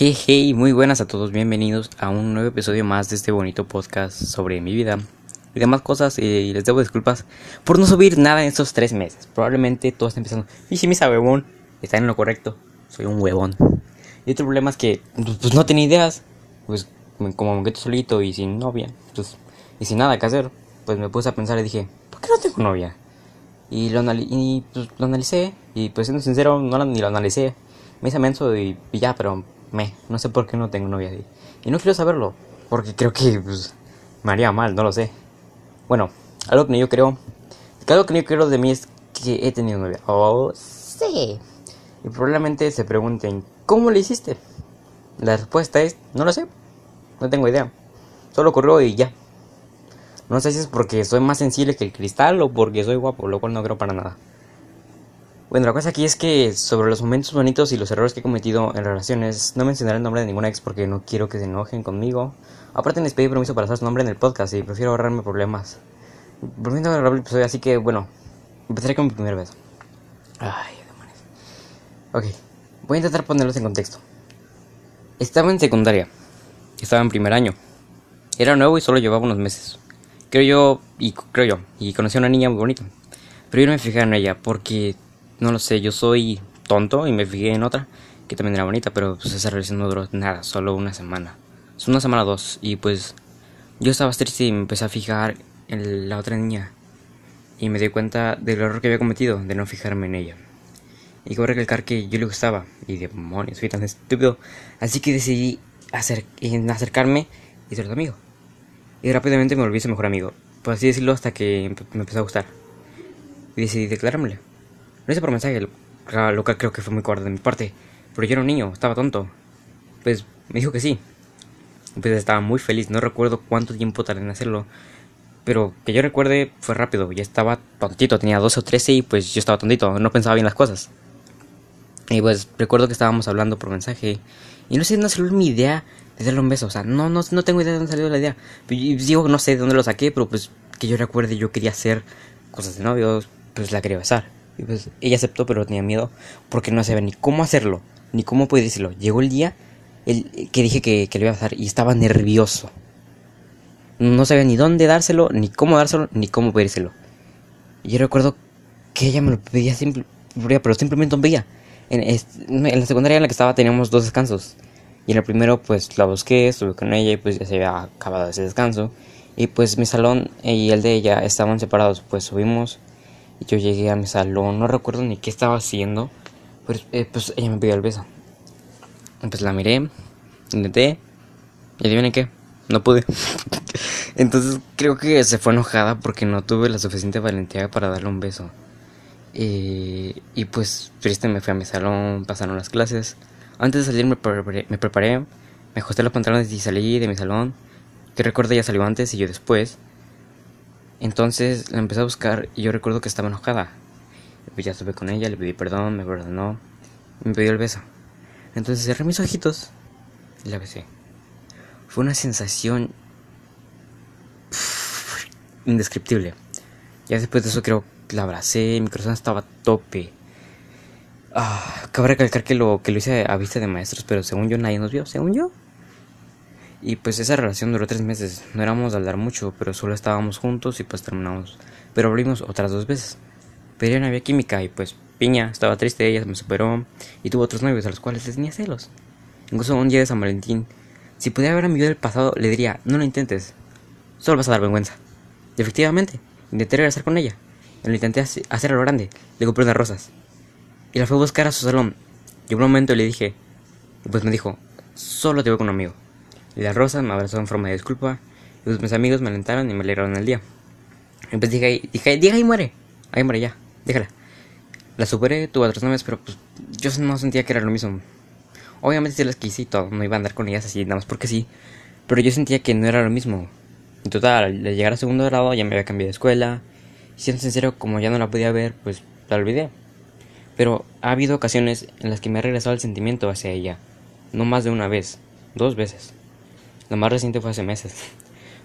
Hey, hey, muy buenas a todos, bienvenidos a un nuevo episodio más de este bonito podcast sobre mi vida y demás cosas. Y les debo disculpas por no subir nada en estos tres meses. Probablemente todos estén pensando, y si misa huevón, está en lo correcto, soy un huevón. Y otro problema es que, pues, pues no tenía ideas, pues como me quedo solito y sin novia, pues, y sin nada que hacer, pues me puse a pensar y dije, ¿por qué no tengo novia? Y lo, y, pues, lo analicé, y pues siendo sincero, no ni lo analicé. Me hice menso y ya, pero me, no sé por qué no tengo novia. Y no quiero saberlo, porque creo que pues, me haría mal, no lo sé. Bueno, algo que yo creo, algo que yo creo de mí es que he tenido novia. Oh, sí. Y probablemente se pregunten, ¿cómo lo hiciste? La respuesta es, no lo sé, no tengo idea. Solo ocurrió y ya. No sé si es porque soy más sensible que el cristal o porque soy guapo, lo cual no creo para nada. Bueno, la cosa aquí es que sobre los momentos bonitos y los errores que he cometido en relaciones, no mencionaré el nombre de ninguna ex porque no quiero que se enojen conmigo. Aparte les pedí permiso para hacer su nombre en el podcast y prefiero ahorrarme problemas. Volviendo a grabar el episodio, así que bueno, empezaré con mi primer beso. Ay, demonios. Ok, voy a intentar ponerlos en contexto. Estaba en secundaria, estaba en primer año. Era nuevo y solo llevaba unos meses. Creo yo, y creo yo, y conocí a una niña muy bonita. Pero yo no me fijé en ella porque no lo sé, yo soy tonto y me fijé en otra que también era bonita, pero pues esa relación no duró nada, solo una semana. Es una semana o dos y pues yo estaba triste y me empecé a fijar en la otra niña y me di cuenta del error que había cometido de no fijarme en ella. Y cabe recalcar que yo le gustaba y demonios, fui tan estúpido, así que decidí hacer, acercarme y ser su amigo. Y rápidamente me volví su mejor amigo, por así decirlo, hasta que me empezó a gustar. Y decidí declarármelo. Lo hice por mensaje, lo que creo que fue muy cobarde de mi parte. Pero yo era un niño, estaba tonto. Pues me dijo que sí. Pues estaba muy feliz, no recuerdo cuánto tiempo tardé en hacerlo. Pero que yo recuerde fue rápido, ya estaba tontito, tenía 12 o 13 y pues yo estaba tontito, no pensaba bien las cosas. Y pues recuerdo que estábamos hablando por mensaje. Y no sé, no salió mi idea de darle un beso. O sea, no, no, no tengo idea de dónde salió la idea. Digo, no sé de dónde lo saqué, pero pues que yo recuerde yo quería hacer cosas de novios, pues la quería besar. Y pues ella aceptó, pero tenía miedo porque no sabía ni cómo hacerlo, ni cómo poder decirlo. Llegó el día el, que dije que, le iba a dar y estaba nervioso. No sabía ni dónde dárselo, ni cómo dárselo, ni cómo pedírselo. Yo recuerdo que ella me lo pedía simple, pero simplemente no veía. En, en, la secundaria en la que estaba teníamos dos descansos. Y en el primero pues la busqué, estuve con ella y pues ya se había acabado ese descanso. Y pues mi salón y el de ella estaban separados. Pues subimos y yo llegué a mi salón, no recuerdo ni qué estaba haciendo, pero eh, pues ella me pidió el beso. Pues la miré, intenté, y adivinen qué, no pude. Entonces creo que se fue enojada porque no tuve la suficiente valentía para darle un beso. y pues triste me fui a mi salón, pasaron las clases. Antes de salir me preparé, me, preparé, me ajusté los pantalones y salí de mi salón. Que recuerdo ella salió antes y yo después. Entonces la empecé a buscar y yo recuerdo que estaba enojada. Pues ya estuve con ella, le pedí perdón, me perdonó, me pidió el beso. Entonces cerré mis ojitos y la besé. Fue una sensación indescriptible. Ya después de eso creo que la abracé, mi corazón estaba a tope. Ah, cabe recalcar que lo, que lo hice a vista de maestros, pero según yo nadie nos vio, según yo. Y pues esa relación duró tres meses. No éramos de hablar mucho, pero solo estábamos juntos y pues terminamos. Pero abrimos otras dos veces. Pero ya no había química y pues Piña estaba triste, ella me superó y tuvo otros novios a los cuales les tenía celos. Incluso un día de San Valentín, si pudiera ver a mi vida del pasado, le diría, no lo intentes, solo vas a dar vergüenza. Y efectivamente, intenté regresar con ella. Lo intenté hacer a lo grande, le compré unas rosas. Y la fue a buscar a su salón. Y un momento le dije, pues me dijo, solo te voy con un amigo. La rosa me abrazó en forma de disculpa. Y pues mis amigos me alentaron y me alegraron el día. Y pues dije, dije, dije, ahí muere. Ahí muere ya, déjala. La superé, tuve otras novias, pero pues yo no sentía que era lo mismo. Obviamente si las quise y todo, no iba a andar con ellas así, nada más porque sí. Pero yo sentía que no era lo mismo. En total, al llegar a segundo grado ya me había cambiado de escuela. Y siendo sincero, como ya no la podía ver, pues la olvidé. Pero ha habido ocasiones en las que me ha regresado el sentimiento hacia ella. No más de una vez, dos veces. La más reciente fue hace meses.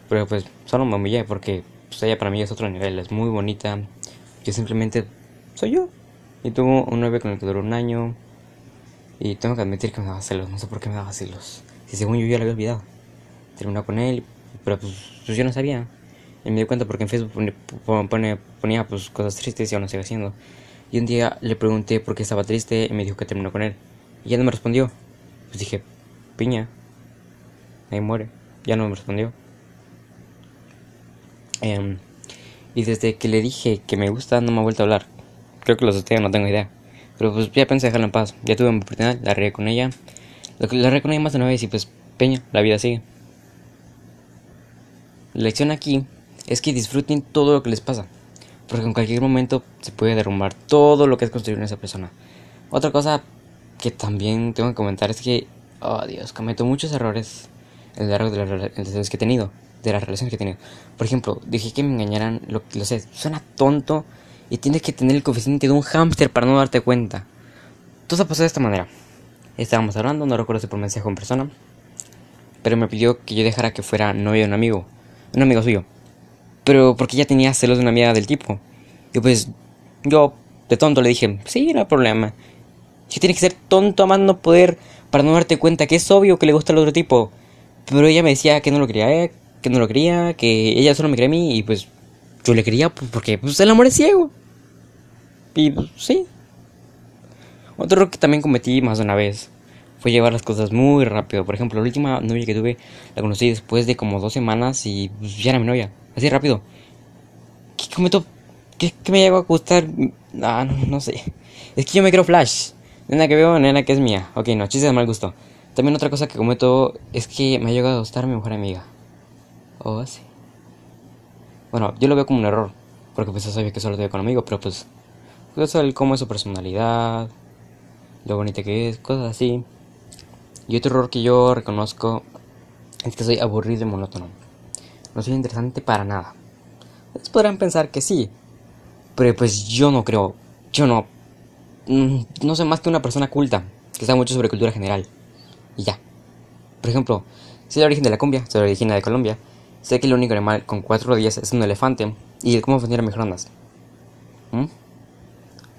Pero pues solo me humillé porque pues, ella para mí es otro nivel, es muy bonita. Yo simplemente soy yo. Y tuvo un novio con el que duró un año. Y tengo que admitir que me daba celos, no sé por qué me daba celos. Si según yo ya lo había olvidado. Terminó con él, pero pues, pues, yo no sabía. Y me di cuenta porque en Facebook ponía pues cosas tristes y aún lo sigue haciendo. Y un día le pregunté por qué estaba triste y me dijo que terminó con él. Y ya no me respondió. Pues dije, piña. Ahí muere. Ya no me respondió. Em, y desde que le dije que me gusta no me ha vuelto a hablar. Creo que lo sostengo, no tengo idea. Pero pues ya pensé dejarla en paz. Ya tuve mi oportunidad, la regué con ella. La regué con ella más de una vez y pues, peña, la vida sigue. La lección aquí es que disfruten todo lo que les pasa. Porque en cualquier momento se puede derrumbar todo lo que has construido en esa persona. Otra cosa que también tengo que comentar es que, oh Dios, cometo muchos errores en el largo de las relaciones que he tenido. De las relaciones que he tenido. Por ejemplo, dije que me engañaran, lo, lo sé, suena tonto y tienes que tener el coeficiente de un hámster para no darte cuenta. Todo pasó de esta manera. Estábamos hablando, no recuerdo si por mensaje o en persona, pero me pidió que yo dejara que fuera novio de un amigo, un amigo suyo. Pero porque ya tenía celos de una amiga del tipo. Y pues yo de tonto le dije, sí, no hay problema. Si tienes que ser tonto a más no poder para no darte cuenta que es obvio que le gusta al otro tipo. Pero ella me decía que no lo quería, que no lo quería, que ella solo me quería a mí y pues yo le quería pues, porque pues, el amor es ciego. Y pues, sí. Otro error que también cometí más de una vez fue llevar las cosas muy rápido. Por ejemplo, la última novia que tuve la conocí después de como dos semanas y pues, ya era mi novia. Así rápido. ¿Qué cometo? ¿Qué, me llegó a gustar? Ah, no, no sé. Es que yo me creo Flash. Nena que veo, nena que es mía. Ok, no, chiste de mal gusto. También otra cosa que cometo es que me ha llegado a gustar mi mejor amiga. Oh, así. Bueno, yo lo veo como un error. Porque pues ya sabía que solo te veo con amigos, pero pues... Pues el cómo es su personalidad. Lo bonita que es, cosas así. Y otro error que yo reconozco es que soy aburrido y monótono. No soy interesante para nada. Ustedes podrán pensar que sí, pero pues yo no creo. Yo no. Mm, no soy más que una persona culta que sabe mucho sobre cultura general. Y ya. Por ejemplo, sé el origen de la cumbia, sé el origen de Colombia. Sé que el único animal con cuatro días es un elefante y cómo funcionan microondas. ¿Mm?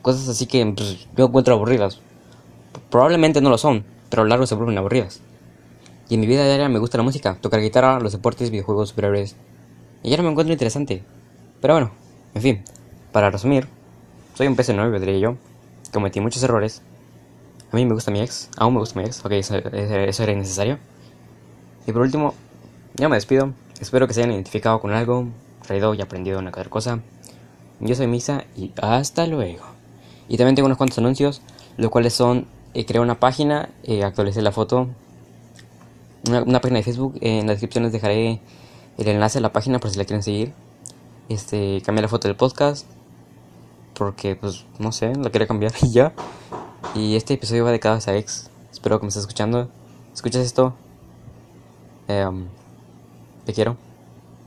Cosas así que pues, yo encuentro aburridas. Probablemente no lo son, pero a lo largo se vuelven aburridas. Y en mi vida diaria me gusta la música, tocar guitarra, los deportes, videojuegos, superhéroes. Y ya no me encuentro interesante. Pero bueno, en fin, para resumir, soy un PC9, diría yo. Cometí muchos errores. A mí me gusta mi ex, aún me gusta mi ex, ok, eso, era innecesario. Y por último, ya me despido. Espero que se hayan identificado con algo, reído y aprendido una cada cosa. Yo soy Misa y hasta luego. Y también tengo unos cuantos anuncios, los cuales son eh, una página, eh, actualicé la foto, una, página de Facebook, eh, en la descripción les dejaré el enlace a la página por si la quieren seguir. Este, cambié la foto del podcast, porque pues no sé, la quería cambiar y ya. Y este episodio va dedicado a esa espero que me estés escuchando. ¿Escuchas esto? Em, te quiero,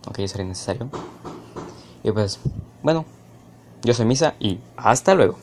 aunque ya sería necesario. Y pues, bueno, yo soy Misa y hasta luego.